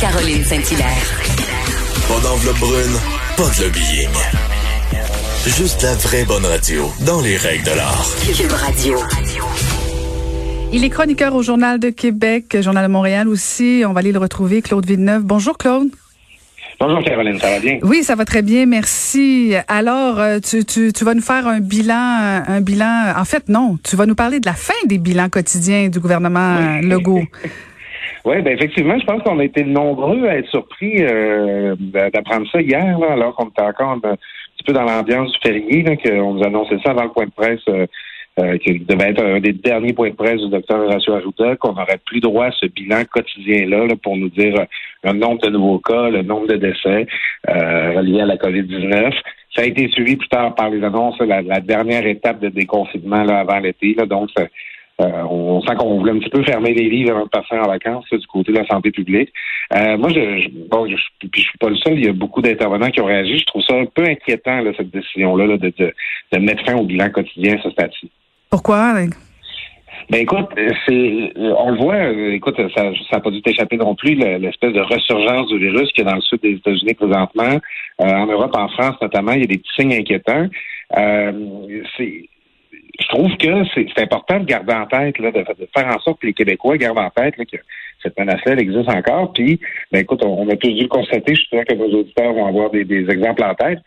Caroline Saint-Hilaire. Pas d'enveloppe brune, pas de lobbying. Juste la vraie bonne radio, dans les règles de l'art. Cube Radio. Il est chroniqueur au Journal de Québec, Journal de Montréal aussi. On va aller le retrouver, Claude Villeneuve. Bonjour, Claude. Bonjour Caroline, ça va bien? Oui, ça va très bien, merci. Alors, euh, tu, tu, tu vas nous faire un bilan, un bilan. En fait, non, tu vas nous parler de la fin des bilans quotidiens du gouvernement Legault. Oui, ben effectivement, je pense qu'on a été nombreux à être surpris euh, d'apprendre ça hier, là, alors qu'on était encore un petit peu dans l'ambiance du férié, qu'on nous annonçait ça avant le point de presse. Euh, euh, qui devait être un des derniers points de presse du docteur Horacio Arruda, qu'on n'aurait plus droit à ce bilan quotidien-là là, pour nous dire le nombre de nouveaux cas, le nombre de décès euh, reliés à la COVID-19. Ça a été suivi plus tard par les annonces, la, la dernière étape de déconfinement là, avant l'été. Donc, ça, euh, on sent qu'on voulait un petit peu fermer les livres avant de passer en vacances du côté de la santé publique. Euh, moi, je, je, bon, je, puis je suis pas le seul. Il y a beaucoup d'intervenants qui ont réagi. Je trouve ça un peu inquiétant là, cette décision-là là, de, de, de, mettre fin au bilan quotidien ce statut. Pourquoi? Ben écoute, c'est on le voit, écoute, ça n'a pas dû t'échapper non plus, l'espèce de ressurgence du virus qui est dans le sud des États-Unis présentement, euh, en Europe, en France notamment, il y a des petits signes inquiétants. Euh, c'est je trouve que c'est important de garder en tête, là, de, faire en sorte que les Québécois gardent en tête là, que cette menace-là existe encore. Puis, ben écoute, on, a tous dû le constater. Je suis sûr que nos auditeurs vont avoir des, des exemples en tête.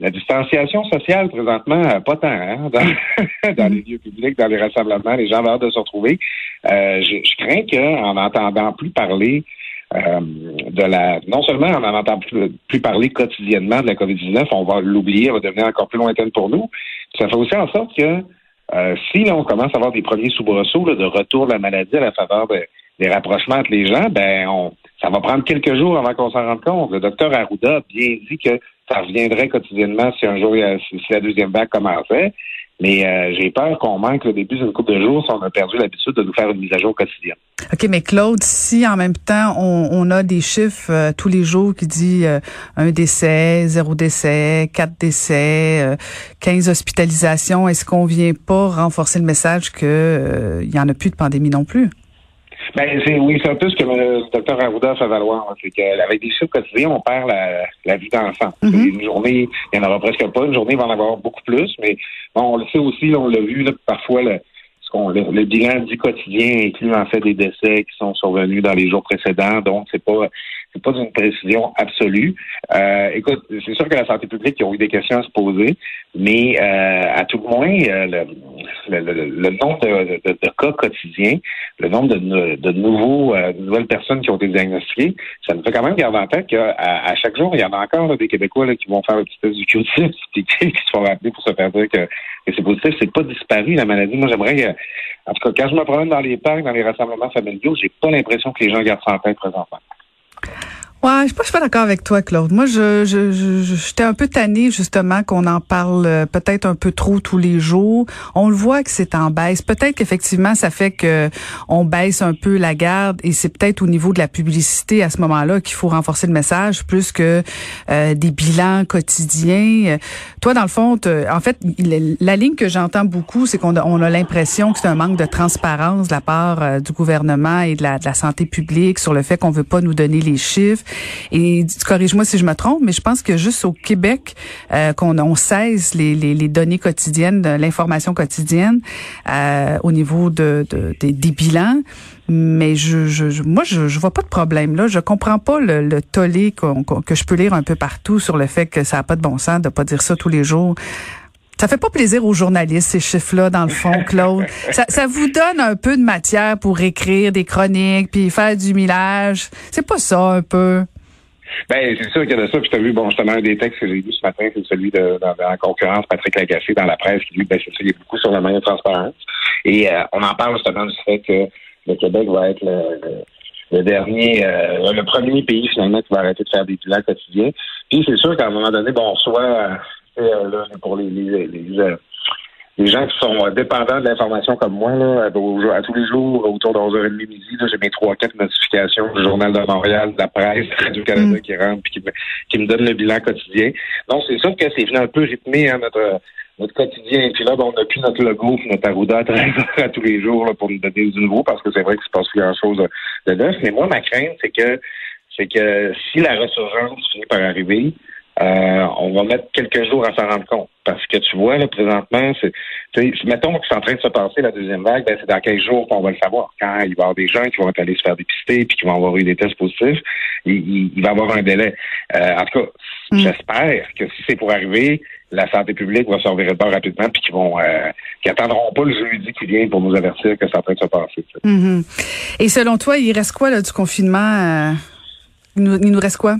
La distanciation sociale, présentement, pas tant, hein, dans, dans les lieux publics, dans les rassemblements, les gens ont hâte de se retrouver. Euh, je, je, crains qu'en n'entendant plus parler euh, de la non seulement en n'entendant plus, plus, parler quotidiennement de la COVID-19, on va l'oublier, elle va devenir encore plus lointaine pour nous. Ça fait aussi en sorte que euh, si là, on commence à avoir des premiers soubresauts de retour de la maladie à la faveur des rapprochements entre les gens, ben on, ça va prendre quelques jours avant qu'on s'en rende compte. Le docteur Arruda a bien dit que ça reviendrait quotidiennement si un jour si la deuxième vague commençait. Mais euh, j'ai peur qu'on manque le début d'une couple de jours si on a perdu l'habitude de nous faire une mise à jour quotidienne. OK, mais Claude, si en même temps on, on a des chiffres euh, tous les jours qui dit euh, un décès, zéro décès, quatre décès, 15 hospitalisations, est-ce qu'on vient pas renforcer le message qu'il il y en a plus de pandémie non plus? Ben, c'est, oui, c'est un peu ce que le docteur Arruda fait valoir. C'est qu'avec des chiffres quotidiens, on perd la, la vie d'enfant. Mm-hmm. Une journée, il n'y en aura presque pas. Une journée, il va en avoir beaucoup plus. Mais bon, on le sait aussi, on l'a vu, là, parfois, le, ce qu'on, le, le, bilan du quotidien inclut en fait des décès qui sont survenus dans les jours précédents. Donc, c'est pas c'est pas une précision absolue. Euh, écoute, c'est sûr que la santé publique, il y a eu des questions à se poser, mais euh, à tout le moins, euh, le, le, le, nombre de, cas quotidiens, le nombre de, de nouveaux, euh, nouvelles personnes qui ont été diagnostiquées, ça nous fait quand même garder en tête qu'à à chaque jour, il y en a encore là, des Québécois là, qui vont faire le petit test du q et qui se font rappeler pour se faire dire que, que c'est positif. C'est pas disparu, la maladie. Moi, j'aimerais, en tout cas, quand je me promène dans les parcs, dans les rassemblements familiaux, j'ai pas l'impression que les gens gardent ça en tête présentement. Ouais, je suis pas, d'accord avec toi, Claude. Moi, je, je, j'étais un peu tannée justement qu'on en parle euh, peut-être un peu trop tous les jours. On le voit que c'est en baisse. Peut-être qu'effectivement, ça fait que on baisse un peu la garde et c'est peut-être au niveau de la publicité à ce moment-là qu'il faut renforcer le message plus que euh, des bilans quotidiens. Toi, dans le fond, en fait, la ligne que j'entends beaucoup, c'est qu'on a, on a l'impression que c'est un manque de transparence de la part euh, du gouvernement et de la, de la santé publique sur le fait qu'on veut pas nous donner les chiffres. Et corrige-moi si je me trompe, mais je pense que juste au Québec, euh, qu'on on cesse les, les, les, données quotidiennes, l'information quotidienne euh, au niveau de, de, des bilans. Mais je, je, moi, je, je vois pas de problème là. Je comprends pas le, le tollé que je peux lire un peu partout sur le fait que ça a pas de bon sens de pas dire ça tous les jours. Ça fait pas plaisir aux journalistes, ces chiffres-là, dans le fond, Claude. ça, ça, vous donne un peu de matière pour écrire des chroniques, puis faire du millage. C'est pas ça, un peu? Ben, c'est sûr qu'il y a de ça. Puis tu as vu, bon, justement, un des textes que j'ai lu ce matin, c'est celui de, dans, la concurrence, Patrick Lagacé, dans la presse, qui dit, ben, c'est ça, il a beaucoup sur la manière de transparence. Et euh, on en parle justement du fait que le Québec va être le, le, dernier, euh, le premier pays, finalement, qui va arrêter de faire des bilans quotidiens. Puis c'est sûr qu'à un moment donné, bon, soit euh, là, pour les, les, les, euh, les, gens qui sont dépendants de l'information comme moi, là, à, tous les jours, autour de 11h30 midi, j'ai mes trois, quatre notifications du Journal de Montréal, de la presse, du Canada mm. qui rentrent puis qui me, qui me donnent le bilan quotidien. Donc, c'est sûr que c'est venu un peu rythmé hein, notre notre quotidien. Puis là, ben, on n'a plus notre logo notre arruda à, à tous les jours là, pour nous donner du nouveau parce que c'est vrai qu'il se passe plus grand-chose de neuf. Mais moi, ma crainte, c'est que c'est que si la ressurgence finit par arriver, euh, on va mettre quelques jours à s'en rendre compte. Parce que tu vois, là, présentement, c'est, mettons que c'est en train de se passer la deuxième vague, ben, c'est dans quelques jours qu'on va le savoir. Quand il va y avoir des gens qui vont aller se faire dépister puis qui vont avoir eu des tests positifs, il, va y avoir un délai. Euh, en tout cas, mm. j'espère que si c'est pour arriver, la santé publique va s'en de bord rapidement puis qu'ils vont euh, qui attendront pas le jeudi qui vient pour nous avertir que c'est en train de se passer. Mm-hmm. Et selon toi, il reste quoi là, du confinement? il nous reste quoi?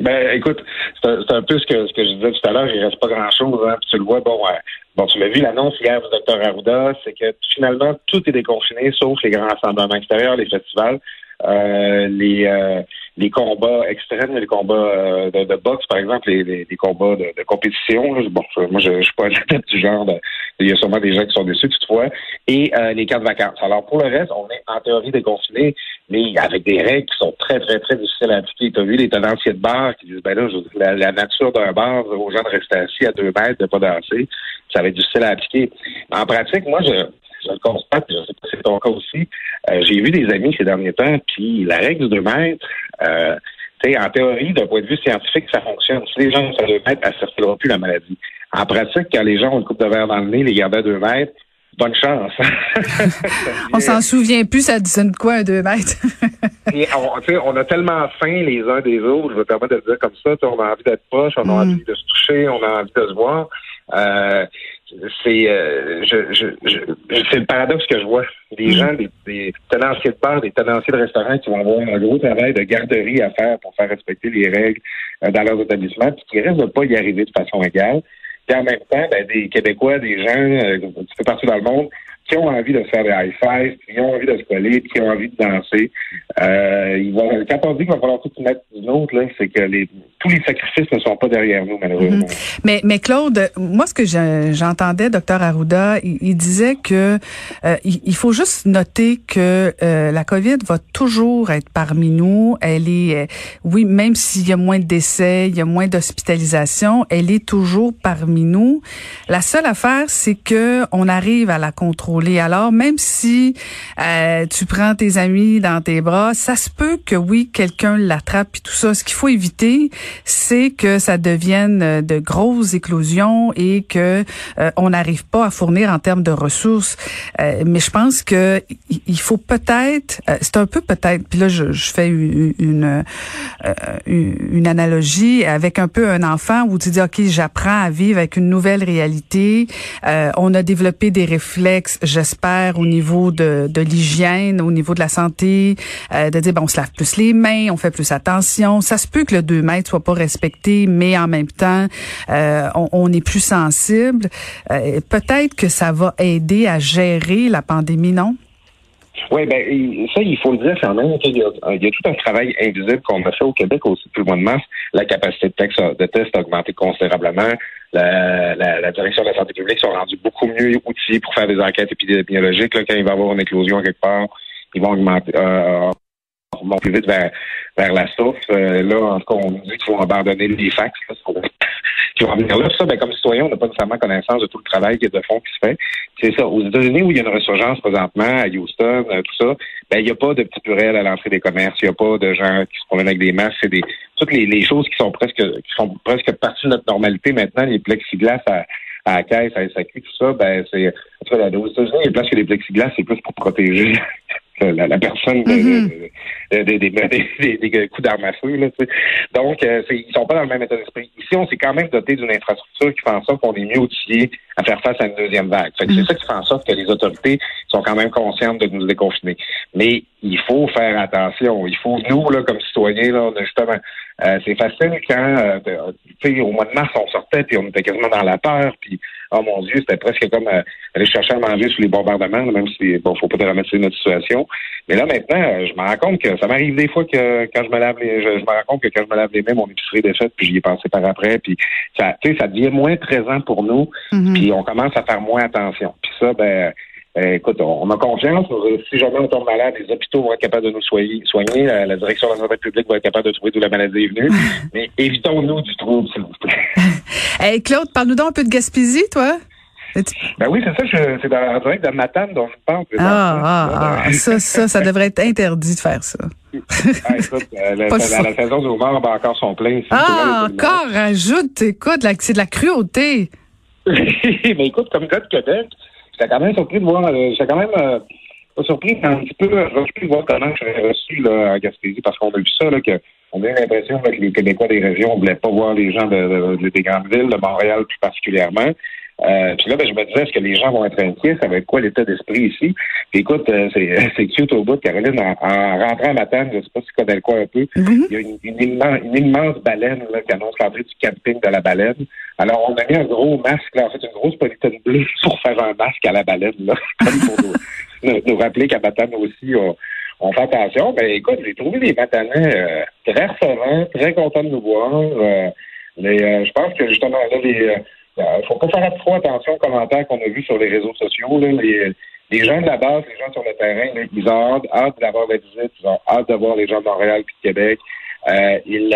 Ben, écoute, c'est un peu ce que, ce que je disais tout à l'heure, il reste pas grand-chose. Hein, tu le vois, bon, euh, bon tu l'as vu, l'annonce hier du docteur Arruda, c'est que finalement, tout est déconfiné, sauf les grands rassemblements extérieurs, les festivals. Euh, les, euh, les combats extrêmes, les combats euh, de, de, boxe, par exemple, les, les, combats de, de compétition. Bon, moi, je, je suis pas tête du genre. il y a sûrement des gens qui sont déçus, toutefois. Et les cas de vacances. Alors, pour le reste, on est en théorie déconfiné, mais avec des règles qui sont très, très, très difficiles à appliquer. Tu as vu les tenanciers de bar qui disent, ben là, la, la nature d'un bar aux gens de rester assis à deux mètres, de pas danser, ça va être difficile à appliquer. En pratique, moi, je je le constate, je sais pas si c'est ton cas aussi. Euh, j'ai vu des amis ces derniers temps, puis la règle de 2 mètres, euh, en théorie, d'un point de vue scientifique, ça fonctionne. Si les gens sont à 2 mètres, elle ne circulera plus la maladie. En pratique, quand les gens ont une coupe de verre dans le nez, les garder à 2 mètres, bonne chance. on s'en souvient plus, ça disait quoi, à 2 mètres? on, on, a tellement faim les uns des autres, je vais permettre de le dire comme ça, on a envie d'être proche, on a mm. envie de se toucher, on a envie de se voir. Euh, c'est euh, je, je, je c'est le paradoxe que je vois. Des mm. gens, des, des, tenanciers de bar, des tenanciers de restaurants qui vont avoir un gros travail de garderie à faire pour faire respecter les règles euh, dans leurs établissements, puis qui risquent de pas y arriver de façon égale. Puis en même temps, ben, des Québécois, des gens euh, qui partout dans le monde qui ont envie de faire des high fives, qui ont envie de se coller, qui ont envie de danser. Euh, ils vont, quand on dit qu'il va falloir tout mettre d'une autre, c'est que les, tous les sacrifices ne sont pas derrière nous, malheureusement. Mhm. Mais, mais Claude, moi, ce que j'entendais, docteur Arruda, il, disait que euh, il, faut juste noter que euh, la COVID va toujours être parmi nous. Elle est, euh, oui, même s'il y a moins de décès, il y a moins d'hospitalisation, elle est toujours parmi nous. La seule affaire, c'est que on arrive à la contrôler alors, même si euh, tu prends tes amis dans tes bras, ça se peut que oui, quelqu'un l'attrape et tout ça. Ce qu'il faut éviter, c'est que ça devienne euh, de grosses éclosions et que euh, on n'arrive pas à fournir en termes de ressources. mais je pense que il faut peut-être, c'est un peu peut-être. Puis là, je, je fais une, une, une analogie avec un peu un enfant où tu dis ok, j'apprends à vivre avec une nouvelle réalité. on a développé des réflexes j'espère, au niveau de, l'hygiène, au niveau de la santé, euh, de dire, bon, on se lave plus les mains, on fait plus attention. Ça se peut que le 2 mètres soit pas respecté, mais en même temps, euh, on, est plus sensible. Euh, peut-être que ça va aider à gérer la pandémie, non? Oui, ben ça, il faut le dire quand même qu'il y, a, il y a tout un travail invisible qu'on a fait au Québec aussi depuis le de mars. La capacité de test a augmenté considérablement. La, la, la, direction de la santé publique sont rendus beaucoup mieux outillés pour faire des enquêtes épidémiologiques. Là, quand il va y avoir une éclosion quelque part, ils vont augmenter euh, vont plus vite vers, vers la source. Euh, là, en tout cas, on dit qu'il faut abandonner les fax. Là, qui vont venir là. Ça, ben, comme citoyen, on n'a pas nécessairement connaissance de tout le travail qui est de fond qui se fait. C'est ça. Aux États-Unis, où il y a une ressurgence présentement, à Houston, euh, tout ça, ben, il n'y a pas de petits purelles à l'entrée des commerces. Il n'y a pas de gens qui se promènent avec des masques. C'est des, toutes les, les, choses qui sont presque, qui sont presque partie de notre normalité maintenant, les plexiglas à, à la caisse, à SAQ, tout ça, ben, c'est, en tout cas, aux États-Unis, il y a place que les plexiglas, c'est plus pour protéger la, la personne mm-hmm. des, des, coups d'armes à feu. Là, Donc, euh, ils sont pas dans le même état d'esprit. Ici, on s'est quand même doté d'une infrastructure qui fait en sorte qu'on est mieux outillé à faire face à une deuxième vague. C'est mm-hmm. ça qui fait en sorte que les autorités sont quand même conscientes de nous déconfiner. Mais il faut faire attention. Il faut, nous, là, comme citoyens, là, justement, euh, c'est facile quand, euh, tu sais, au mois de mars, on sortait, puis on était quasiment dans la peur, puis, oh mon Dieu, c'était presque comme euh, aller chercher à manger sous les bombardements, même si, bon, faut pas dramatiser notre situation. Mais là, maintenant, je me rends compte que ça m'arrive des fois que quand je me lave les, je, me rends compte que quand je me lave les mains, mon épicerie est faite, puis j'y ai pensé par après, puis ça, tu sais, ça devient moins présent pour nous, mm-hmm. puis on commence à faire moins attention. Puis ça, ben, euh, écoute, on, a confiance. Si jamais on tombe malade, les hôpitaux vont être capables de nous soigner. soigner la, direction de la santé publique va être capable de trouver d'où la maladie est venue. Mais évitons-nous du trouble, s'il vous plaît. hey, Claude, parle-nous donc un peu de Gaspésie, toi. Ben oui, c'est ça, c'est en direct de Matane dont je parle. Ah, ah, ah, ça, ça, ça devrait être interdit de faire ça. Ah, écoute, euh, la, saison du homard bat encore son plein. ici. Ah, encore, ajoute, écoute, c'est de la cruauté. mais écoute, comme gars de Québec, j'étais quand même surpris de voir, euh, j'étais quand même euh, pas surpris, mais un petit peu refus de voir comment je serais reçu là, à Gaspésie, parce qu'on a vu ça, là, que on a eu l'impression que les Québécois des régions ne voulaient pas voir les gens de, de- des grandes villes, de Montréal plus particulièrement. Euh, puis là, ben, je me disais, est-ce que les gens vont être inquiets? Ça va être quoi l'état d'esprit ici? Puis écoute, euh, c'est, c'est cute au bout, Caroline, en, en rentrant à Matane, je sais pas si tu connais le coin un peu, Mhm. il y a une, une immense, une immense baleine là, qui annonce l'entrée du camping de la baleine. Alors, on a mis un gros masque, là, en fait, une grosse polythène bleue pour faire un masque à la baleine, là, comme pour nous, nous- nous rappeler qu'à Matane aussi, on, on fait attention. Ben, écoute, j'ai trouvé les Matanais euh, très recevants, très contents de nous voir. euh, mais euh, je pense que, justement, là, les... euh, euh, faut pas faire trop attention aux commentaires qu'on a vus sur les réseaux sociaux. Là, les, les gens de la base, les gens sur le terrain, là, ils ont hâte, d'avoir la visite, ils ont hâte de voir les gens de Montréal puis de Québec. Euh, il,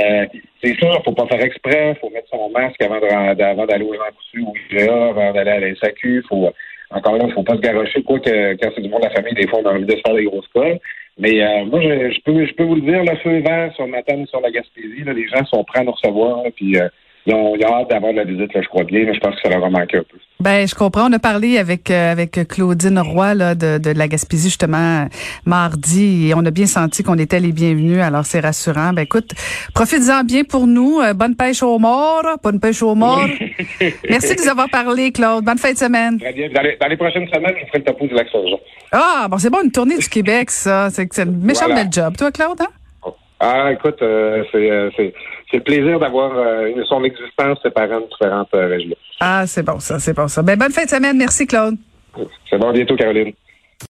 c'est sûr, faut pas faire exprès, faut mettre son masque avant, d'aller au Jean Coutu ou IGA, avant d'aller à la SAQ. Faut, encore là, faut pas se garocher, quoi que quand c'est du monde de la famille, des fois, on a envie de se faire des grosses colles. Mais euh, moi, je, je peux je peux vous le dire, le feu vert sur Matane, sur la Gaspésie, là, les gens sont prêts à nous recevoir, là, puis euh, ils, ont, ils ont hâte d'avoir de la visite, là, je crois bien. mais je pense que ça leur a manqué un peu. Ben, je comprends. On a parlé avec euh, avec Claudine Roy là, de, de la Gaspésie justement mardi et on a bien senti qu'on était les bienvenus. Alors c'est rassurant. Ben écoute, profites-en bien pour nous. Euh, bonne pêche au mort, bonne pêche au mort. Merci de nous avoir parlé, Claude. Bonne fin de semaine. Très bien. Dans les, dans les prochaines semaines, je ferai le topo du lac Saint-Jean. Ah, bon, c'est bon, une tournée du Québec, ça. C'est c'est une méchante Voilà. belle job. Toi, Claude, hein? Ah, écoute, euh, c'est, euh, c'est, le plaisir d'avoir euh, son existence séparant de différentes euh, régions. Ah, c'est bon, ça, c'est bon, ça. Ben, bonne fin de semaine. Merci, Claude. C'est bon, à bientôt, Caroline.